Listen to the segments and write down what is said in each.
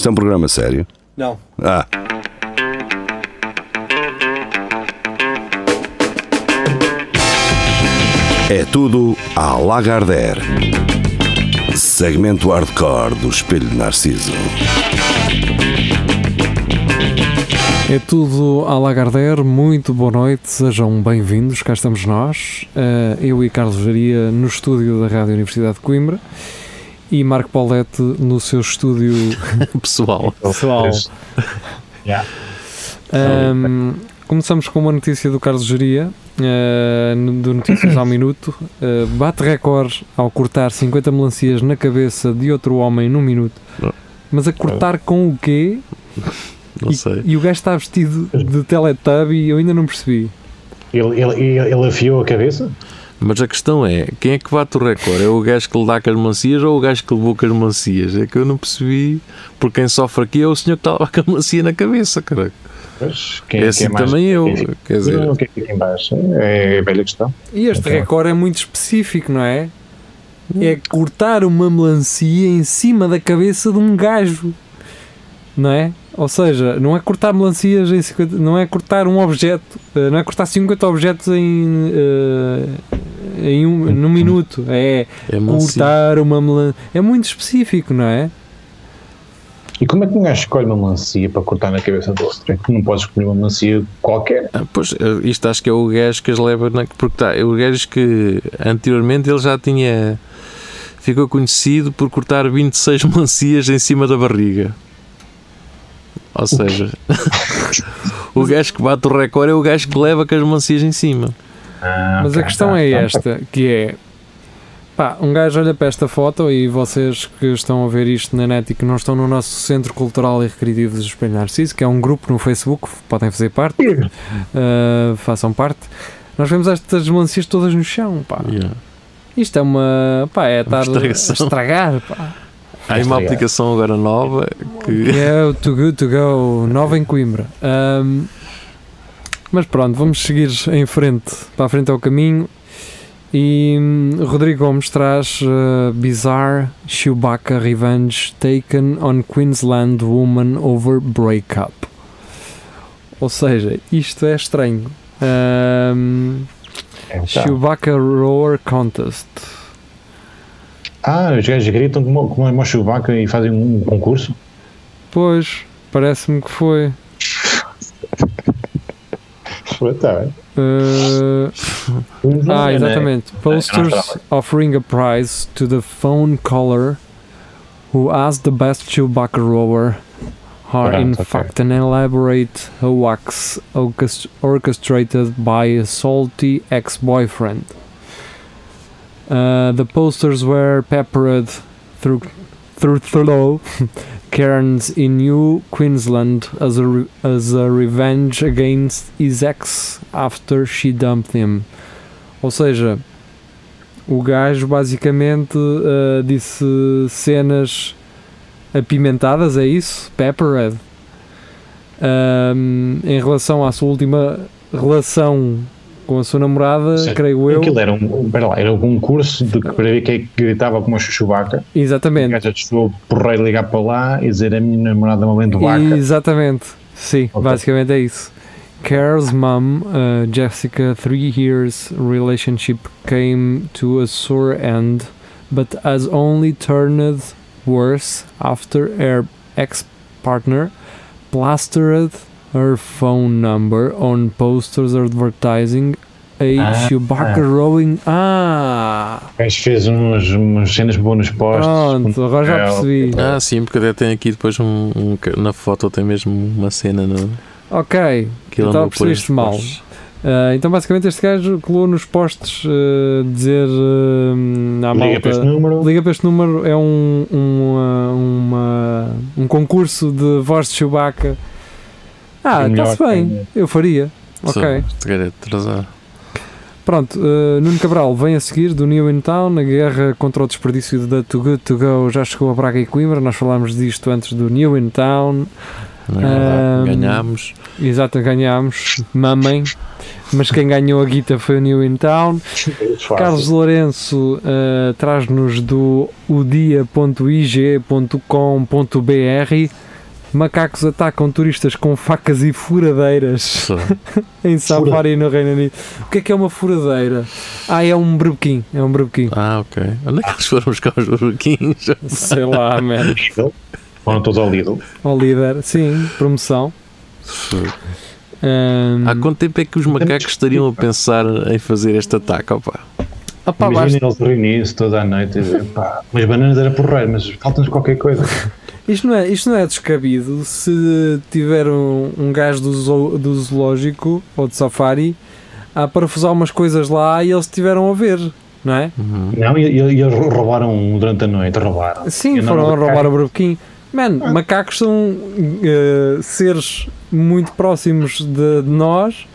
Isto é um programa sério? Não. Ah. É tudo à Lagardère. Segmento hardcore do Espelho de Narciso. É tudo à Lagardère, muito boa noite, sejam bem-vindos, cá estamos nós, eh, eu e Carlos Varia no estúdio da Rádio Universidade de Coimbra e Marco Paulette no seu estúdio pessoal. pessoal. Yeah. Ahm, começamos com uma notícia do Carlos Geria, eh, no- do Notícias ao Minuto. Eh, bate recorde ao cortar 50 melancias na cabeça de outro homem num minuto. Mas a cortar com o quê? Não e, sei. e o gajo está vestido de Teletubby e eu ainda não percebi. Ele, ele, ele, ele afiou a cabeça? Mas a questão é, quem é que bate o recorde? É o gajo que lhe dá com as melancias ou o gajo que levou com as melancias? É que eu não percebi. Porque quem sofre aqui é o senhor que estava com a melancia na cabeça, cara. Pois, quem, É assim quem mais- também eu. quem- Quer dizer, Não, o que é que fica em baixo? É a velha questão. E este Ok. recorde é muito específico, não é? É cortar uma melancia em cima da cabeça de um gajo, não é? Ou seja, não é cortar melancias em 50, não é cortar um objeto, eh, não é cortar 50 objetos em, eh, em um, num minuto, é é cortar uma melancia. É muito específico, não é? E como é que um gajo escolhe uma melancia para cortar na cabeça do outro? É que não podes escolher uma melancia qualquer. Ah, Pois, eh, isto acho que é o gajo que as leva. Na, porque tá, é o gajo que anteriormente ele já tinha. Ficou conhecido por cortar 26 melancias em cima da barriga. Ou seja, o gajo que bate o recorde é o gajo que leva com as melancias em cima. Ah, Mas a ok, questão tá, é tá, esta, que é pá, um gajo olha para esta foto e vocês que estão a ver isto na net e que não estão no nosso Centro Cultural e Recreativo de Espelho Narciso, que é um grupo no Facebook, podem fazer parte, uh, façam parte. Nós vemos estas melancias todas no chão, pá. Yeah. Isto é uma, pá, é estar a estragação. estragar, pá. Há aí uma aplicação agora nova que. É o Too Good To Go, nova em Coimbra. Ahm, mas pronto, vamos seguir em frente, para a frente ao caminho. E hum, Rodrigo Gomes traz uh, Bizarre Chewbacca Revenge Taken on Queensland Woman Over Breakup. Ou seja, isto é estranho. Ahm, É um bocado. Chewbacca Roar Contest. Ah, os gajos gritam como, como é uma Chewbacca e fazem um concurso? Pois, parece-me que foi. Tá. Uh, Ah, É, exatamente. Posters offering a prize to the phone caller who has the best Chewbacca rower are in ok. fact an elaborate hoax orchestrated by a salty ex-boyfriend. Uh, the posters were peppered through through through Cairns in New Queensland as a as a revenge against his ex after she dumped him. Ou seja, o gajo basicamente uh, disse cenas apimentadas, é isso? Peppered. Um, em relação à sua última relação com a sua namorada, Sim. creio eu. Aquilo era um, lá, era um concurso de para ver quem é que gritava como a Chewbacca. O Exatamente. gajo chegou por rei ligar para lá e dizer a minha namorada é uma lente vaca. Exatamente. Sim, Ok. basicamente é isso. Carol's mom, uh, Jessica, three years relationship came to a sore end, but has only turned worse after her ex-partner plastered her phone number on posters advertising a Ah. Chewbacca rowing. Ah! O gajo fez uns, umas cenas boas nos postos. Pronto, agora já É, percebi. Ah, sim, porque até tem aqui depois um, um na foto tem mesmo uma cena no. Ok, por perceber estes isto mal. Ah, então basicamente este gajo colou nos postes ah, dizer ah, à Liga malta para este número. liga para este número é um, um, ah, uma, um concurso de voz de Chewbacca ah, está-se bem, eu faria. Ok, Este gajo é atrasado. pronto ah, Nuno Cabral vem a seguir do New in Town a guerra contra o desperdício da Too Good To Go. Já chegou a Braga e Coimbra nós falámos disto antes do New in Town. É? Ahm, Ganhámos. exato, ganhámos. Mamem. Mas quem ganhou a guita foi o New in Town. Carlos Lourenço uh, traz-nos do odia.ig.com.br Macacos atacam turistas com facas e furadeiras em safari no Reino Unido. O que é que é uma furadeira? Ah, é um brebequim. É um brebequim. Ah, ok. Onde é que eles foram buscar os burbequins? Sei lá. Lidl. Foram todos ao Lidl. Ao líder, sim, promoção. Ahm, Há quanto tempo é que os macacos estariam a pensar em fazer este ataque? Opa? opá, Imagina basta- eles reunirem-se toda a noite e dizer, pá, mas bananas era porreiro, mas falta-nos qualquer coisa. Isto, não é, isto não é descabido se tiver um, um gajo do, zoo- do zoológico ou de safari a parafusar umas coisas lá e eles estiveram a ver, não é? Uhum. Não, e, e- eles roubaram durante a noite, roubaram. Sim, Eu foram roubar o brebequim. Man, macacos são eh, seres muito próximos de, de nós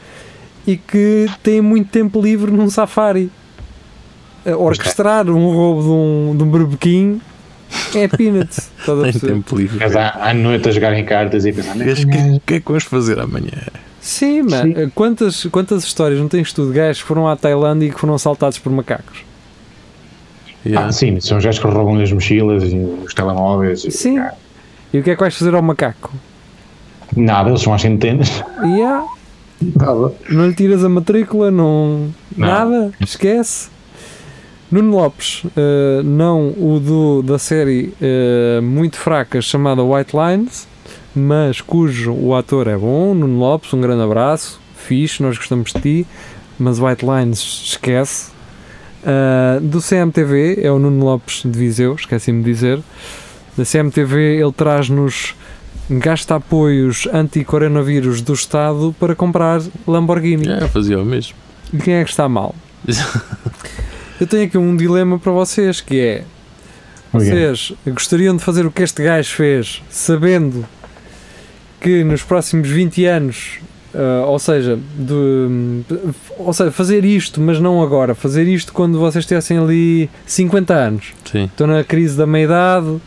e que têm muito tempo livre num safari. Eh, Orquestrar um roubo de um, de um berbequim é peanuts. Estás a Tem tempo livre. Mas à, à noite a jogarem cartas e pensar, O que, o que é que vamos fazer amanhã? Sim, man. Sim. Eh, Quantas, quantas histórias não tens tu de gajos que foram à Tailândia e que foram assaltados por macacos? Yeah. Ah, sim, são os gajos que roubam as mochilas e os telemóveis. e- Sim. Ah, E o que é que vais fazer ao macaco? Nada, eles são às centenas. Yeah. Nada. Não lhe tiras a matrícula, não. Não. Nada, esquece. Nuno Lopes, eh, não o do, da série eh, muito fraca chamada White Lines, mas cujo o ator é bom. Nuno Lopes, um grande abraço, fixe, nós gostamos de ti, mas White Lines esquece. Eh, do CMTV é o Nuno Lopes de Viseu, esqueci-me de dizer. Da CMTV ele traz-nos gasta apoios anti-coronavírus do Estado para comprar Lamborghini. Yeah, fazia o mesmo. E quem é que está mal? Eu tenho aqui um dilema para vocês que é vocês gostariam de fazer o que este gajo fez sabendo que nos próximos 20 anos ah, ou seja, de, ou seja, fazer isto, mas não agora, fazer isto quando vocês tivessem ali 50 anos. Sim. Estou na crise da meia-idade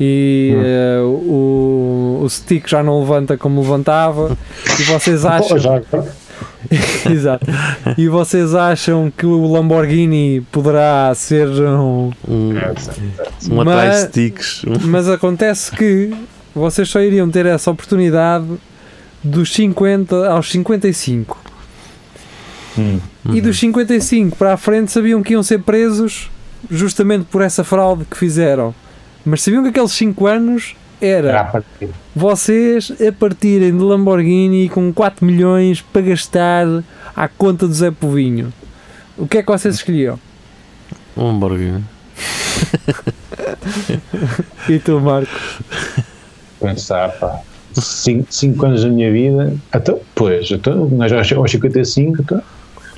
e Hum. eh, o, o stick já não levanta como levantava e vocês acham Exato. E vocês acham que o Lamborghini poderá ser um. Um, É, um Mas- atrás de sticks. Mas acontece que vocês só iriam ter essa oportunidade dos 50 aos 55. Hum. E dos 55 para a frente sabiam que iam ser presos justamente por essa fraude que fizeram. Mas sabiam que aqueles 5 anos Era vocês a partirem de Lamborghini com 4 milhões para gastar à conta do Zé Povinho. O que é que vocês escolhiam? Um Lamborghini. E tu, Marco? Pensar, pá. 5 anos da minha vida. Então, pois, então, nós aos aos 55, então,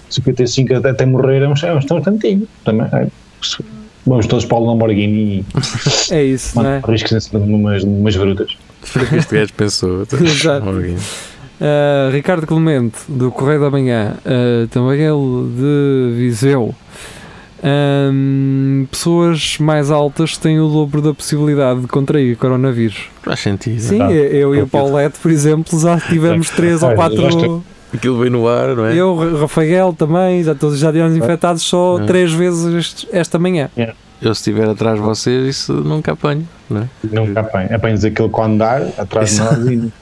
55 até, até morrer é um, é um tantinho. Também, é, vamos todos para o Lamborghini e É isso, não é? riscos em numas, numas grutas. Foi o que este gajo pensou. Exato. Lamborghini. Uh, Ricardo Clemente, do Correio da Manhã, uh, também ele de Viseu. Um, pessoas mais altas têm o dobro da possibilidade de contrair coronavírus. Faz sentido. Sim, Tá. eu e o Paulette, por exemplo, já tivemos três ou Ah, já quatro. Aquilo veio no ar, não é? Eu, Rafael também, já, todos já tivemos infectados só É. três vezes este- esta manhã. Eu se estiver atrás de vocês, isso nunca apanho. Não é? Nunca apanha. Apanhas aquilo com andar atrás de nós e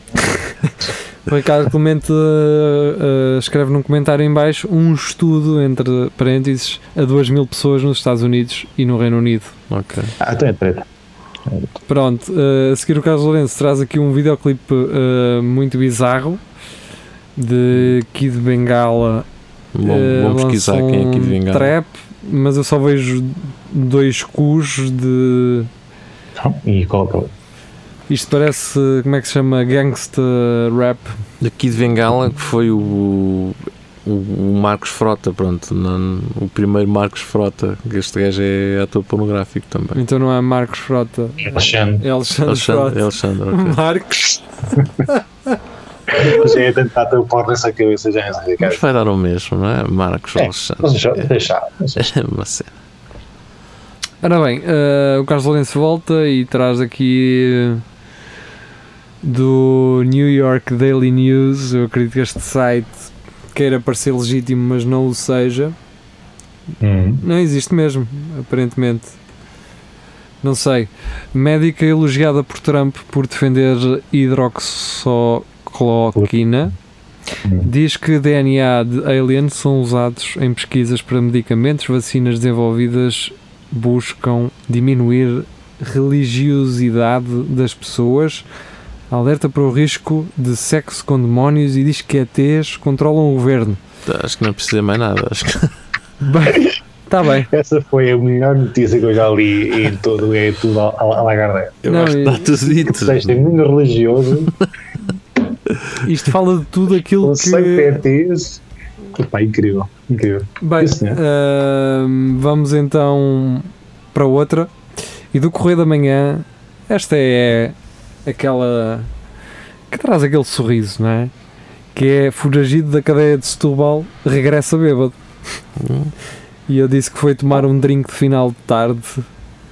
O Ricardo Clemente uh, uh, escreve num comentário em baixo um estudo, entre parênteses, a 2 mil pessoas nos Estados Unidos e no Reino Unido. Ok. Ah, então é treta. Pronto, uh, a seguir o Carlos Lourenço traz aqui um videoclipe uh, muito bizarro de Kid Bengala. Bom, uh, vamos pesquisar quem é aqui de um vingar. Trap, mas eu só vejo dois cus de. Então, E qual Isto parece, como é que se chama? Gangsta rap. Daqui de Bengala, que foi o, o, o Marcos Frota, pronto. não- o primeiro Marcos Frota, que este gajo é ator pornográfico também. Então não é Marcos Frota, Alexandre. é Alexandre, Alexandre, Frota. Alexandre ok. Marcos. Já ia tentar ter o pau nessa cabeça, já sei, cara. Mas vai dar o mesmo, não é? Marcos É, Alexandre. Mas já, deixar. É uma cena. Ora bem, eh, o Carlos Lourenço volta e traz aqui eh, do New York Daily News. Eu acredito que este site queira parecer legítimo, mas não o seja. Hum. Não existe mesmo, aparentemente. não sei. Médica elogiada por Trump por defender hidroxocloroquina. Hum. Diz que DNA de aliens são usados em pesquisas para medicamentos, vacinas desenvolvidas buscam diminuir religiosidade das pessoas, alerta para o risco de sexo com demónios e diz que ETs controlam o governo. Acho que não precisa mais nada. Acho que Bem, está bem. Essa foi a melhor notícia que eu já li em todo é tudo a, a, a Lagardère. eu Não, acho que está tudo dito. O texto é muito religioso, Isto fala de tudo aquilo conceito que. ETs. Epá, incrível, incrível. Bem, ahm, vamos então para outra. E do Correio da Manhã, esta é aquela que traz aquele sorriso, não é? Que é foragido da cadeia de Setúbal, regressa bêbado. Hum. E eu disse que foi tomar um drink de final de tarde.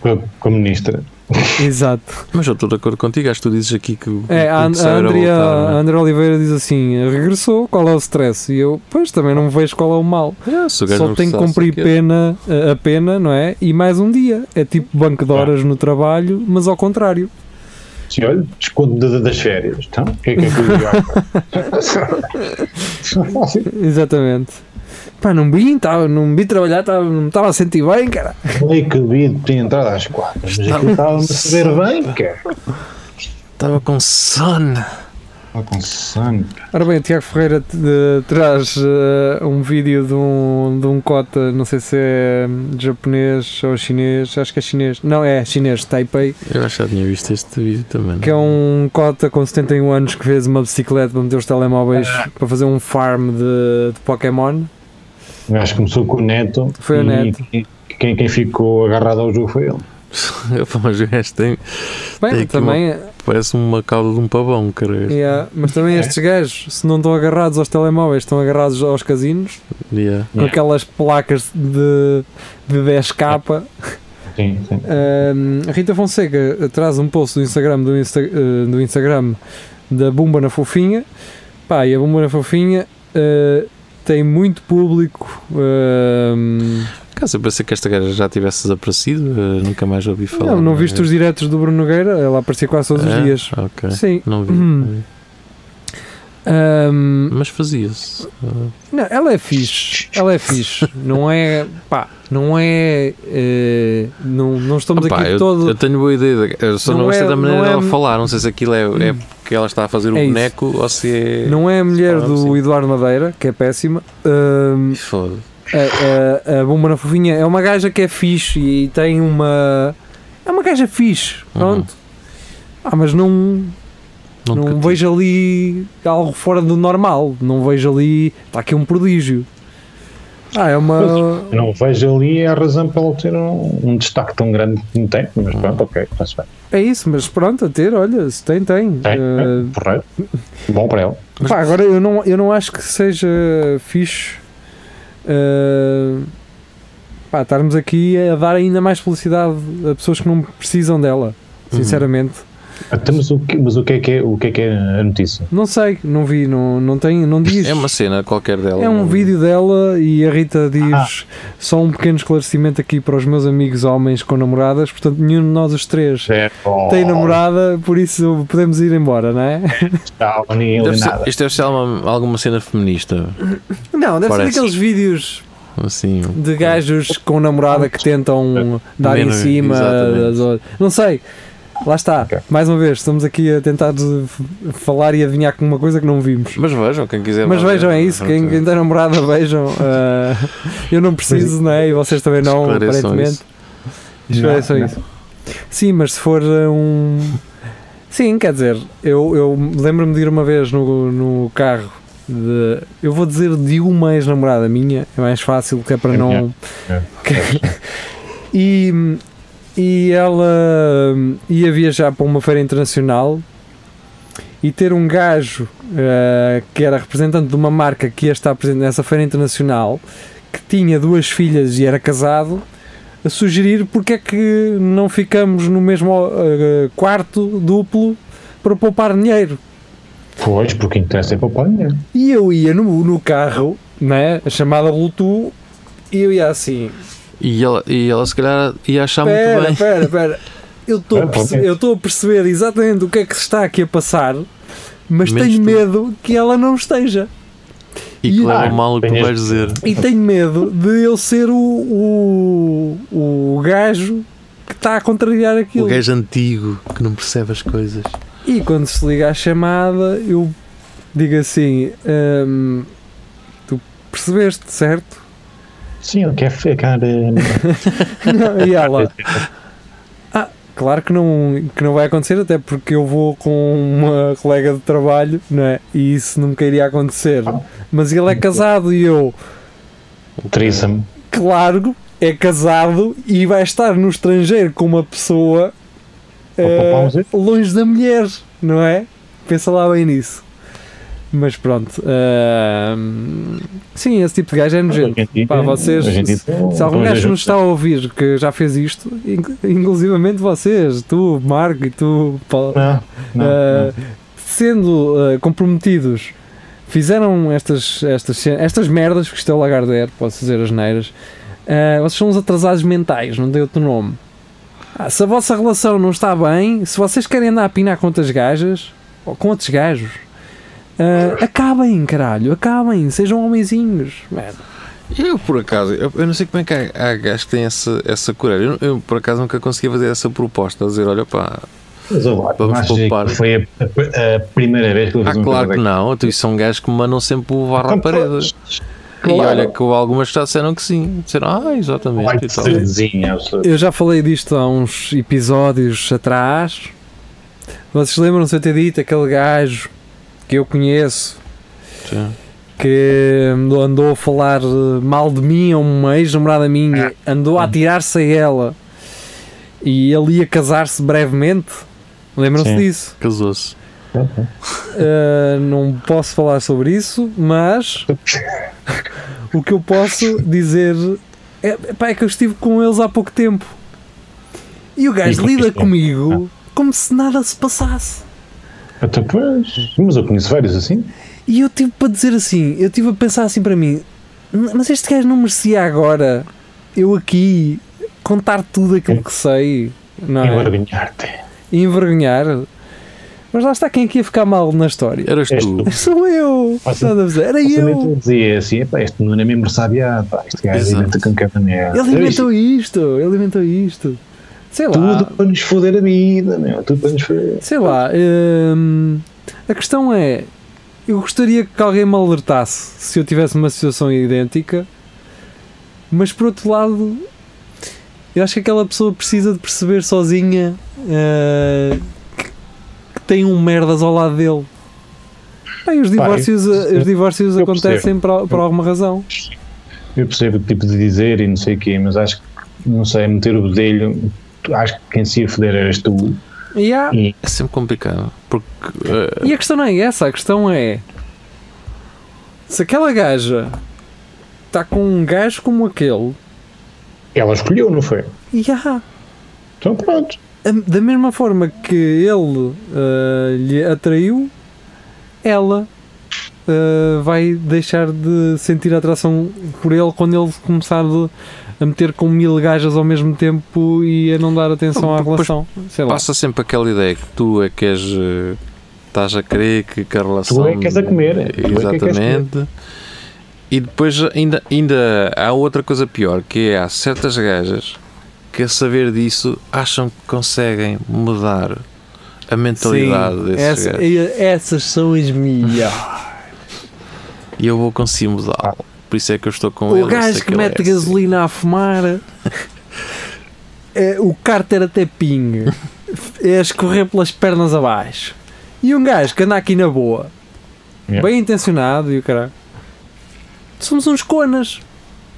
Com a, com a ministra. Exato. Mas eu estou de acordo contigo. Acho que tu dizes aqui que o É, a, o An- que a, Andrea, voltar, a é? André Oliveira diz assim: regressou, qual é o stress? E eu, pois também não vejo qual é o mal. É, Só tem que cumprir pena, a- pena, não é? E mais um dia. É tipo banco de horas no trabalho, mas ao contrário. Sim, olha, desconto da- das férias. Então, o que é que é que? Exatamente. Pá, não vi, tava, não vi trabalhar, tava, não me estava a sentir bem, cara. Falei que devia ter entrado às quatro, mas aquilo estava-me a saber bem, cara. Estava com sono. Estava com sangue. Ora bem, o Tiago Ferreira traz eh, um vídeo de um, de um cota, não sei se é japonês ou chinês, acho que é chinês. Não, é chinês, Taipei. Eu acho que já tinha visto este vídeo também. Que é um cota com 71 anos que fez uma bicicleta para meter os telemóveis para fazer um farm de, de Pokémon. O gajo começou com o Neto. Foi o Neto. Quem, quem ficou agarrado ao jogo foi ele. Mas o gajo tem, Bem, Tem também, parece uma cauda de um pavão, cara. yeah, mas também estes gajos, se não estão agarrados aos telemóveis, estão agarrados aos casinos, Yeah. com Yeah. aquelas placas de, de 10k. Sim, sim. Rita Fonseca traz um post do Instagram do, Insta- eh, do Instagram da Bumba na Fofinha. Pá, e a Bumba na Fofinha eh, tem muito público. Caso eu pensei que esta gaja já tivesse desaparecido, eh, nunca mais ouvi falar. não, não viste os diretos do Bruno Nogueira? Ela aparecia quase todos os É? dias. Ok. Sim. Não vi. Hum. Ahm, Mas fazia-se. Não, ela é fixe. Ela é fixe. Não é. Pá, não é. eh, não, não estamos opá, aqui eu, todo. eu tenho boa ideia. de- Eu só Não não, gostei é- da maneira não é- dela falar. Não sei se aquilo é, é porque ela está a fazer o É isso. boneco ou se é. Não é a mulher do sim. Eduardo Madeira, que é péssima. Ahm, Foda. A, a, a Bomba na Fofinha é uma gaja que é fixe e tem uma. É uma gaja fixe, pronto. Ah, mas não, Não, não vejo ali algo fora do normal. Não vejo ali. Está aqui um prodígio. Ah, é uma. Eu não vejo ali a razão para ele ter um, um destaque tão grande como tem, mas pronto, ok, está-se bem. É isso, mas pronto, a ter, olha, se tem, tem. Tem, Eh, é, correto. Bom para ele. Pá, agora eu não, eu não acho que seja fixe eh, pá, estarmos aqui a dar ainda mais publicidade a pessoas que não precisam dela. Uhum. Até, mas, o que, mas o que é que é, o que é, que é a notícia? não sei, não vi, não, não tem, não diz. É uma cena qualquer dela. É um não- vídeo dela e a Rita diz Ah. só um pequeno esclarecimento aqui para os meus amigos homens com namoradas, portanto nenhum de nós os três É, tem namorada, por isso podemos ir embora, não é? Não, Deve ser- nada. isto deve ser alguma, alguma cena feminista. Não, deve Parece. ser aqueles vídeos Assim. de gajos com namorada que tentam dar em Menos, cima exatamente. das outras. Não sei. Lá está. Ok. Mais uma vez, estamos aqui a tentar de- falar e adivinhar com uma coisa que não vimos. Mas vejam, quem quiser. Mas vejam, ver. é isso. Quem, quem tem namorada, vejam. Ah, eu não preciso, não é? E vocês também não, Esclareçam aparentemente. isso. Esclareçam Não, isso. Sim, mas se for uh, um. Sim, quer dizer, eu, eu lembro-me de ir uma vez no, no carro. De, eu vou dizer de uma ex-namorada minha, é mais fácil, que é para É não. melhor. É. e, e ela hum, ia viajar para uma feira internacional e ter um gajo eh, que era representante de uma marca que ia estar presente nessa feira internacional que tinha duas filhas e era casado a sugerir porque é que não ficamos no mesmo eh, quarto duplo para poupar dinheiro. Pois, porque interessa é o dinheiro. E eu ia no, no carro, né, a chamada Bluetooth, e eu ia assim, E ela, e ela se calhar ia achar Espera, muito bem. espera, espera. Eu estou a perce- ok. eu estou a perceber exatamente o que é que se está aqui a passar, mas Menos tenho tu. medo que ela não esteja. E que E- leva Ah, mal o que tu vais dizer. E tenho medo de eu ser o, o, o gajo que está a contrariar O aquilo. gajo antigo que não percebe as coisas. E quando se liga a chamada, eu digo assim: hum, Tu percebeste, certo? Sim, ele quer ficar. eh, Não, e ela, ah, claro que não, que não vai acontecer, até porque eu vou com uma colega de trabalho, não é? E isso nunca iria acontecer. Mas ele é casado e eu, Trissam. claro, é casado e vai estar no estrangeiro com uma pessoa ver. longe da mulher, não é? Pensa lá bem nisso. Mas pronto, ahm, sim, esse tipo de gajo é nojento. Pá, vocês- Se algum gajo nos está a ouvir que já fez isto, inc- inclusivamente vocês, tu, Marco e tu, Paulo, Não, não, Uh, sendo uh, comprometidos, fizeram estas, estas, estas merdas, que isto é o Lagardère, posso dizer as neiras, uh, vocês são os atrasados mentais, não tem outro nome. Ah, se a vossa relação não está bem, se vocês querem andar a pinar com outras gajas, ou com outros gajos, uh, acabem, caralho, acabem, sejam homenzinhos. Man. Eu, por acaso, eu, eu não sei como é que há, há gajos que têm essa, essa coragem. Eu, eu, por acaso, nunca consegui fazer essa proposta. A dizer, olha pá, Mas, ó, Vamos poupar. Foi a, a- a primeira vez que ele ah, fez uma claro que não. Tu, isso são gajos que me mandam sempre o barro à Então, parede. E Claro. olha que algumas já disseram que sim. Disseram, ah, exatamente. E. Eu já falei disto há uns episódios atrás. Vocês lembram-se de eu ter dito aquele gajo que eu conheço Sim. que andou a falar eh, mal de mim a uma ex-namorada minha, andou a atirar-se a ela e ele ia casar-se brevemente? Lembram-se disso? Casou-se. Uh, não posso falar sobre isso, mas o que eu posso dizer é, pá, é que eu estive com eles há pouco tempo e o gajo lida comigo como se nada se passasse. Então, pois, mas eu conheço vários assim. E eu tive para dizer assim, eu tive a pensar assim para mim, "N- mas este gajo não merecia agora eu aqui contar tudo aquilo que sei, não é? Envergonhar-te. E envergonhar. Mas lá está quem aqui ia ficar mal na história. Eras tu. tu. Sou eu! Mas- Estás a dizer? Era Eu dizia assim: epá, este não é mesmo ressabiado, pá, este gajo Exato. inventa com cada merda. Ele inventou isto, ele inventou isto. Sei lá, Tudo para nos foder a vida, meu. Tudo para nos foder. sei lá. hum, a questão é, eu gostaria que alguém me alertasse se eu tivesse uma situação idêntica, mas por outro lado, eu acho que aquela pessoa precisa de perceber sozinha uh, que, que tem um merdas ao lado dele. Bem, os divórcios, eu- os divórcios acontecem por, por alguma razão. Eu percebo o tipo de dizer e não sei o quê, mas acho que, não sei, meter o bedelho, acho que quem se ia foder eras tu. Há, E É sempre complicado. Porque eh, E a questão não é essa, a questão é se aquela gaja está com um gajo como aquele, ela escolheu, não foi? e há, Então pronto. da mesma forma que ele ah, lhe atraiu, ela ah, vai deixar de sentir atração por ele quando ele começar de- a meter com mil gajas ao mesmo tempo e a não dar atenção à relação. Sei lá. passa sempre aquela ideia que tu é que és. eh, estás a querer que, que a relação. é que és a comer, tu é Exatamente. E depois ainda, ainda há outra coisa pior, que é há certas gajas que a saber disso acham que conseguem mudar a mentalidade Sim, desses essa- gajos. essas são as melhores. E eu vou conseguir mudá-lo. Por isso é que eu estou com ele. O eu sei gajo que ele mete é assim. gasolina a fumar, é, o cárter até pinga, é a escorrer pelas pernas abaixo. E um gajo que anda aqui na boa, Yeah. bem intencionado e o caralho. Somos uns conas.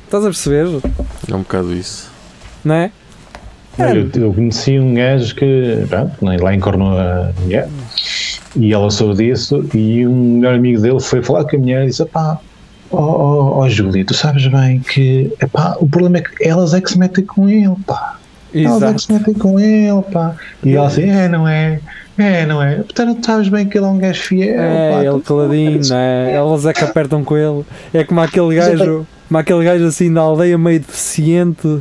Estás a perceber? É um bocado isso. Não é? Olha, Eu, eu conheci um gajo que pronto, lá encornou a mulher e ela soube disso e um melhor amigo dele foi falar com a mulher e disse, pá, ó oh, oh, Júlia, tu sabes bem que epá, o problema é que elas é que se metem com ele, pá. Elas é que Exato. se metem com ele, pá. E ela assim, é, não é? É, não é? Portanto, tu sabes bem que ele é um gajo fiel. pá. É, ele Tu- caladinho, não é? Elas é que apertam com ele. É como aquele gajo, como aquele gajo assim da aldeia meio deficiente,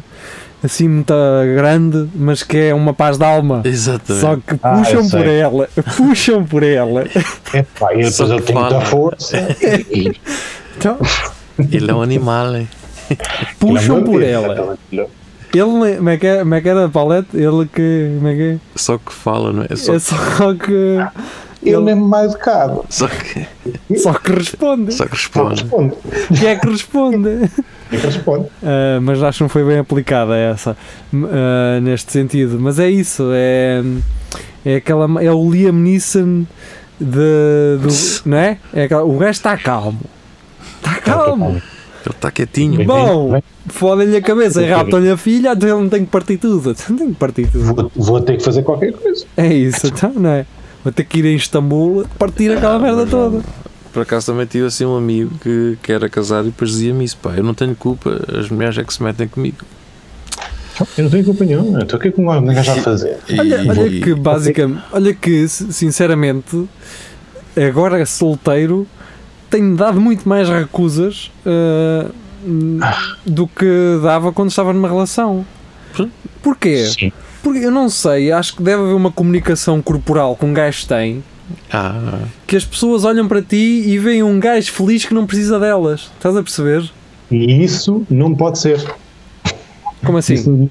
assim muito grande, mas que é uma paz de alma. Exatamente. Só que Ah, puxam eu por ela, puxam por ela. É, pá, e depois ele tem muita força. E, Então, Ele é um animal, hein? puxam Ele é por ela. Ele, como é que é, como é que era a palete? Ele que, como é que é? Só que fala, não é? Só, É só que, Ele mesmo mais educado. só que, só que responde. só que responde. responde. Que é que responde. É que responde. Uh, mas acho que não foi bem aplicada essa uh, neste sentido. Mas é isso, é, é aquela é o Liam Neeson de, do, não é? é aquela- o gajo está calmo, calmo, Ele está quietinho. Bom. vem, fodem-lhe a cabeça e raptam-lhe a filha, então ele não tem que partir tudo, não tem que partir tudo. Vou, vou ter que fazer qualquer coisa. É isso, então não é? Vou ter que ir a Istambul partir aquela merda toda. Por acaso também tive assim um amigo que, que era casado e depois dizia-me isso, pá, eu não tenho culpa, as mulheres é que se metem comigo. Eu não tenho culpa nenhuma. Estou aqui com um gajo a fazer. Olha, olha que basicamente, olha que si- sinceramente, agora solteiro, tenho dado muito mais recusas uh, do que dava quando estava numa relação. Porquê? Sim. Porque eu não sei, acho que deve haver uma comunicação corporal que um gajo tem Ah, que as pessoas olham para ti e veem um gajo feliz que não precisa delas. Estás a perceber? E isso não pode ser. Como assim?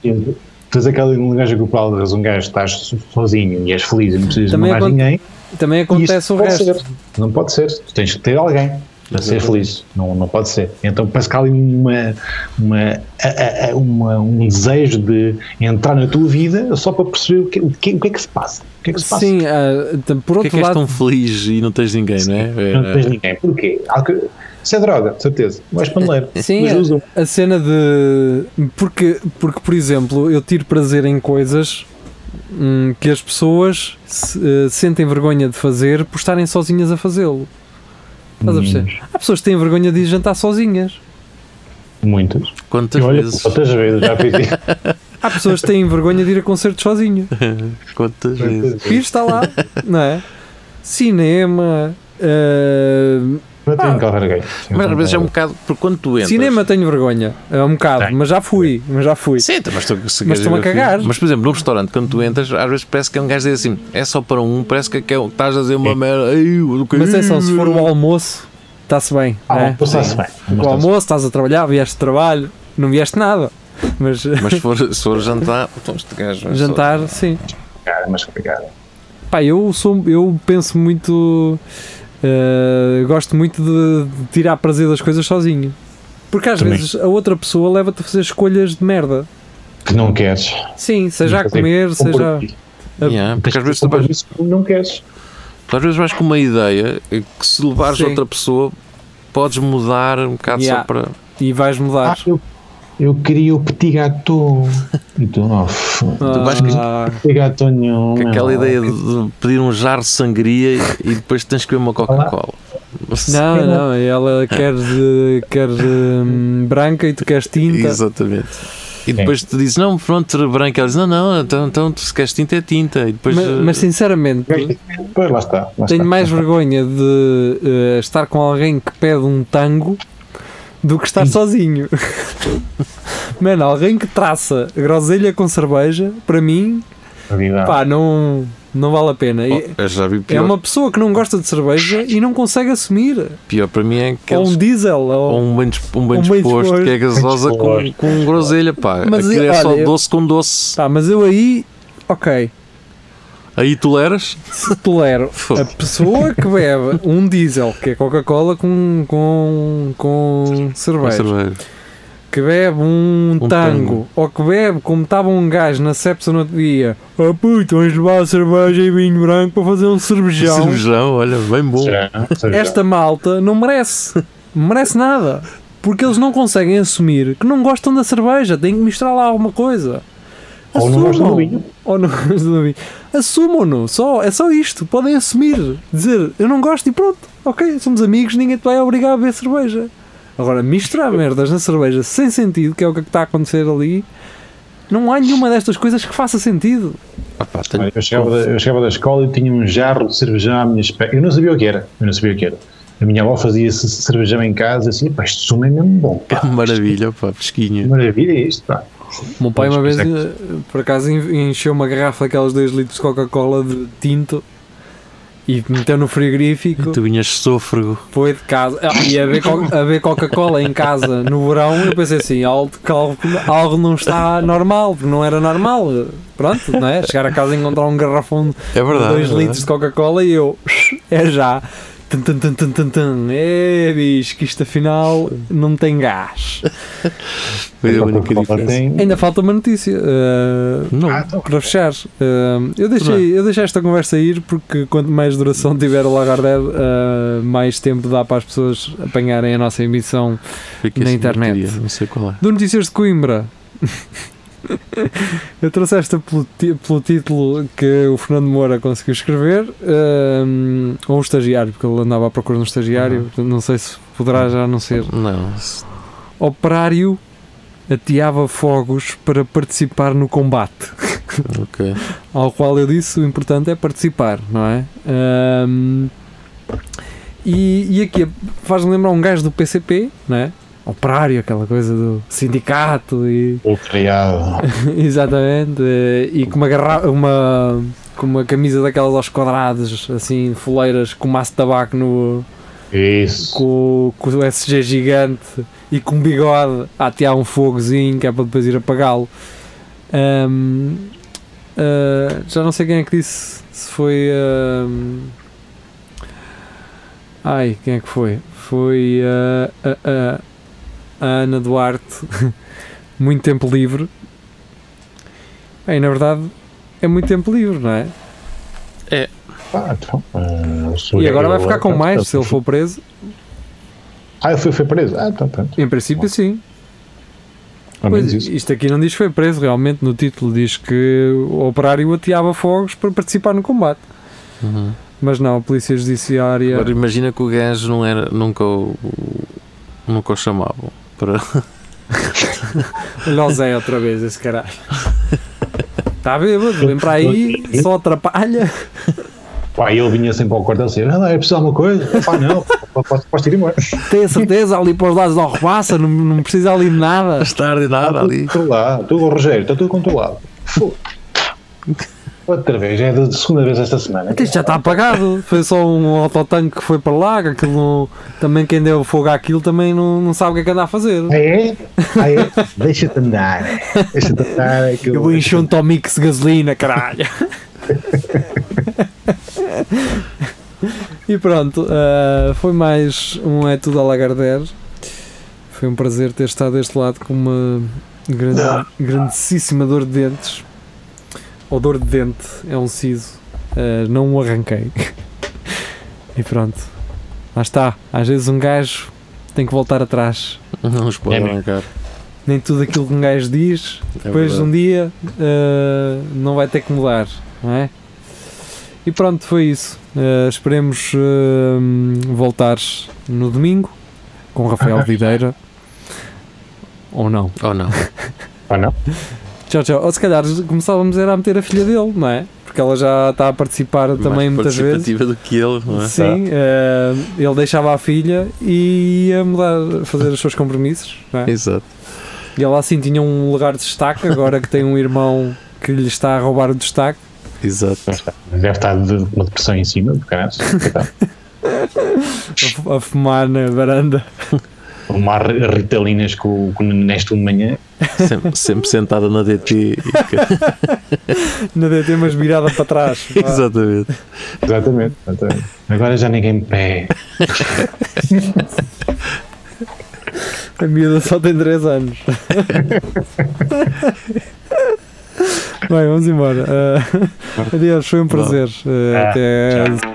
Tens aquela linguagem corporal, és um gajo, estás so- sozinho e és feliz e não precisas Também de mais aconte- ninguém. Também acontece o resto. ser. Não pode ser. Tu tens que ter alguém para ser feliz. Não, não pode ser. Então parece que há ali uma, uma, a- a- uma- um desejo de entrar na tua vida só para perceber o que, o que, o que é que se passa. O que é que se passa? Sim, t- por Porquê é outro que és lado, tão feliz e não tens ninguém, não é? Não tens ninguém. Porquê? Isso é droga, de certeza. Vais paneleiro. Sim, Mas é. usam. a cena de. Porque, porque, por exemplo, eu tiro prazer em coisas hum, que as pessoas se- eh, sentem vergonha de fazer por estarem sozinhas a fazê-lo. Estás a perceber? Há pessoas que têm vergonha de ir jantar sozinhas. Muitas. Quantas Olha, vezes? outras vezes já fiz isso. Há pessoas que têm vergonha de ir a concertos sozinho. Quantas vezes? Pires está lá, não é? Cinema. eh, Eu tenho Ah. que larguei. Mas às vezes é um bocado, porque quando tu entras... cinema tenho vergonha. É um bocado, Tem. mas já fui. Mas já fui. Sim, mas estou Mas estão a cagar. Mas, por exemplo, num restaurante, quando tu entras, às vezes parece que é um gajo diz assim: é só para um, parece que, é, que estás a dizer uma Sim. merda. Mas atenção, se for o almoço, está-se bem. Ah, é? passar-se bem. Com o almoço, estás a trabalhar, vieste de trabalho, não vieste nada. Mas Mas se for, se for jantar, então este gajo. é só- jantar, sim. Cara, mas cara. Pá, eu sou, eu penso muito, eh, gosto muito de, de tirar prazer das coisas sozinho. Porque às Também. vezes a outra pessoa leva-te a fazer escolhas de merda. Que não queres. Sim, seja a Fazer comer, seja. compromisso. Yeah, porque às vezes tu vais, não queres. tu às vezes vais com uma ideia que se levares Sim. outra pessoa podes mudar um bocado Yeah. só para. E vais mudar. Ah, eu, eu queria o petit gâteau. E tu, não, f- tu vais que- Ah, petit gâteau nenhum. aquela ideia de, de pedir um jarro de sangria e, depois tens que beber uma Coca-Cola. não, não, ela quer, de- quer hum, branca e tu queres tinta. Exatamente. E depois te diz, não, pronto, branca. Ela diz, não, não, então, então se queres tinta é tinta. E depois. Mas, eh, mas sinceramente, Pois lá está. Lá tenho está. mais vergonha de eh, estar com alguém que pede um tango do que estar sozinho. Mano, alguém que traça groselha com cerveja, para mim, pá, não, não vale a pena. Oh, eu já vi É uma pessoa que não gosta de cerveja e não consegue assumir. Pior para mim é Ou aqueles. um diesel. Ou... Ou um bem, um bem Um bem disposto, disposto. que é gasosa com, com groselha, pá. Mas, Aquilo é só olha, doce com doce. Tá, mas eu aí, ok, Aí toleras? se tolero a pessoa que bebe um diesel, que é Coca-Cola com, com, com Com cerveja, cerveja. que bebe um, Um tango, tango. ou que bebe como estava um gajo na Cepsa no outro dia, ah puto, vamos levar cerveja e vinho branco para fazer um cervejão. Cervejão, olha, bem bom. Esta malta não merece, não merece nada. Porque eles não conseguem assumir que não gostam da cerveja, têm que misturar lá alguma coisa. Ou não gostam do vinho. Ou não gostam do vinho. Assumam-no, só, é só isto. Podem assumir, dizer eu não gosto e pronto, ok, somos amigos, ninguém te vai obrigar a beber cerveja. Agora, misturar merdas na cerveja sem sentido, que é o que está a acontecer ali, Não há nenhuma destas coisas que faça sentido. Ah, pá, tenho- Eu chegava, da, eu chegava da escola e tinha um jarro de cervejão à minha espera. Eu não sabia o que era. Eu não sabia o que era. A minha avó fazia esse cervejão em casa assim, pá, este sumo é mesmo bom. Pá. Maravilha, pá, Que pesquinha. maravilha é isto, pá. O meu pai uma vez, eh, por acaso, en- encheu uma garrafa daquelas 2 litros de Coca-Cola de tinto e meteu no frigorífico. Tu vinhas sôfrego. Foi de casa. Ah, E a ver, a ver Coca-Cola em casa no verão, eu pensei assim: algo, algo, não está normal, porque não era normal. Pronto, não é? Chegar a casa e encontrar um garrafão É de verdade. 2 é litros de Coca-Cola e eu, é já. Tum, tum, tum, tum, tum, tum. É, bicho, que isto afinal não tem gás. Foi a única Coca-Cola diferença. Ainda falta uma notícia. eh, Não. Ah, então, para fechar, eh, eu, deixei, eu deixei esta conversa ir porque quanto mais duração tiver o Lagardère, eh, mais tempo dá para as pessoas apanharem a nossa emissão Fiquei na internet. bateria, Não sei qual é. do Notícias de Coimbra. Eu trouxe esta pelo, pelo título que o Fernando Moura conseguiu escrever, ehm, ou um estagiário, porque ele andava à procura de um estagiário, portanto, não sei se poderá já não ser. Não. Operário ateava fogos para participar no combate. Ok. Ao qual eu disse, o importante é participar, não é? Ahm, e, e aqui faz-me lembrar um gajo do PCP, não é? Operário, aquela coisa do sindicato e O criado. exatamente eh, e com uma garra uma com uma camisa daquelas aos quadrados assim foleiras com maço de tabaco no Isso. com, com o SG gigante e com um bigode a atear um fogozinho que é para depois ir apagá-lo. Ahm, ah, já não sei quem é que disse se foi. ahm, ai, quem é que foi? Foi ah, a- a- Ana Duarte. muito tempo livre. Bem, na verdade, é muito tempo livre, não é? Ah, então, sou E agora vai ficar com mais tá, se ele for preso. Ah, ele foi, foi preso. Ah, então, pronto. Em princípio, sim. Pois, isto aqui não diz que foi preso, realmente no título diz que o operário ateava fogos para participar no combate. Uhum. Mas não, a polícia judiciária. Agora imagina que o gajo não era, nunca o, nunca o chamavam para. Olha o Zé outra vez, esse caralho. Está bêbado, vem para aí, só atrapalha. Pá, e ele vinha sempre ao quartel assim, ah, não, é preciso alguma coisa? Pá, não, posso, posso ir embora. A certeza ali para os lados não repassa, não, não precisa ali de nada. tarde e nada Está ali. controlado. Tudo, Rogério, está tudo controlado. Fogo. Outra vez, é da segunda vez esta semana. Isto já está apagado. Foi só um autotanque que foi para lá, que aquilo não- também quem deu fogo àquilo também não, não sabe o que é que anda a fazer. Ah, é? Ah, é? Deixa-te andar. Deixa-te andar. é que Eu vou encher um Tomix de gasolina, caralho. e pronto, ah, foi mais um É Tudo a Lagardère. Foi um prazer ter estado deste lado com uma grande, grandíssima dor de dentes. Ou dor de dente, é um siso. Ah, não o arranquei. e pronto, lá está. Às vezes um gajo tem que voltar atrás. Não os pode É arrancar. Nem tudo aquilo que um gajo diz É depois verdade. um dia uh, não vai ter que mudar, não é? E pronto, foi isso. Uh, esperemos uh, voltar no domingo com Rafael Videira. Ou não. Ou não. Ah, não? Tchau, tchau. Ou se calhar começávamos era a meter a filha dele, não é? Porque ela já está a participar também Mais muitas vezes. participativa do que ele, não é? Sim, uh, ele deixava a filha e ia mudar, fazer os seus compromissos. Não é? Exato. E ela assim tinha um lugar de destaque, agora que tem um irmão que lhe está a roubar o destaque. Exato. Deve estar de uma depressão em cima, do caralho. Coitado. a fu- a fumar na varanda. Uma ritalinas com, com o Nesto de manhã. Sempre, sempre sentada na DT. Na DT, mas virada para trás. Exatamente. Exatamente, exatamente. Agora já ninguém me pé. A miúda só tem 3 anos. Bem, vamos embora. Ah, adeus, foi um prazer. Ah, até tchau.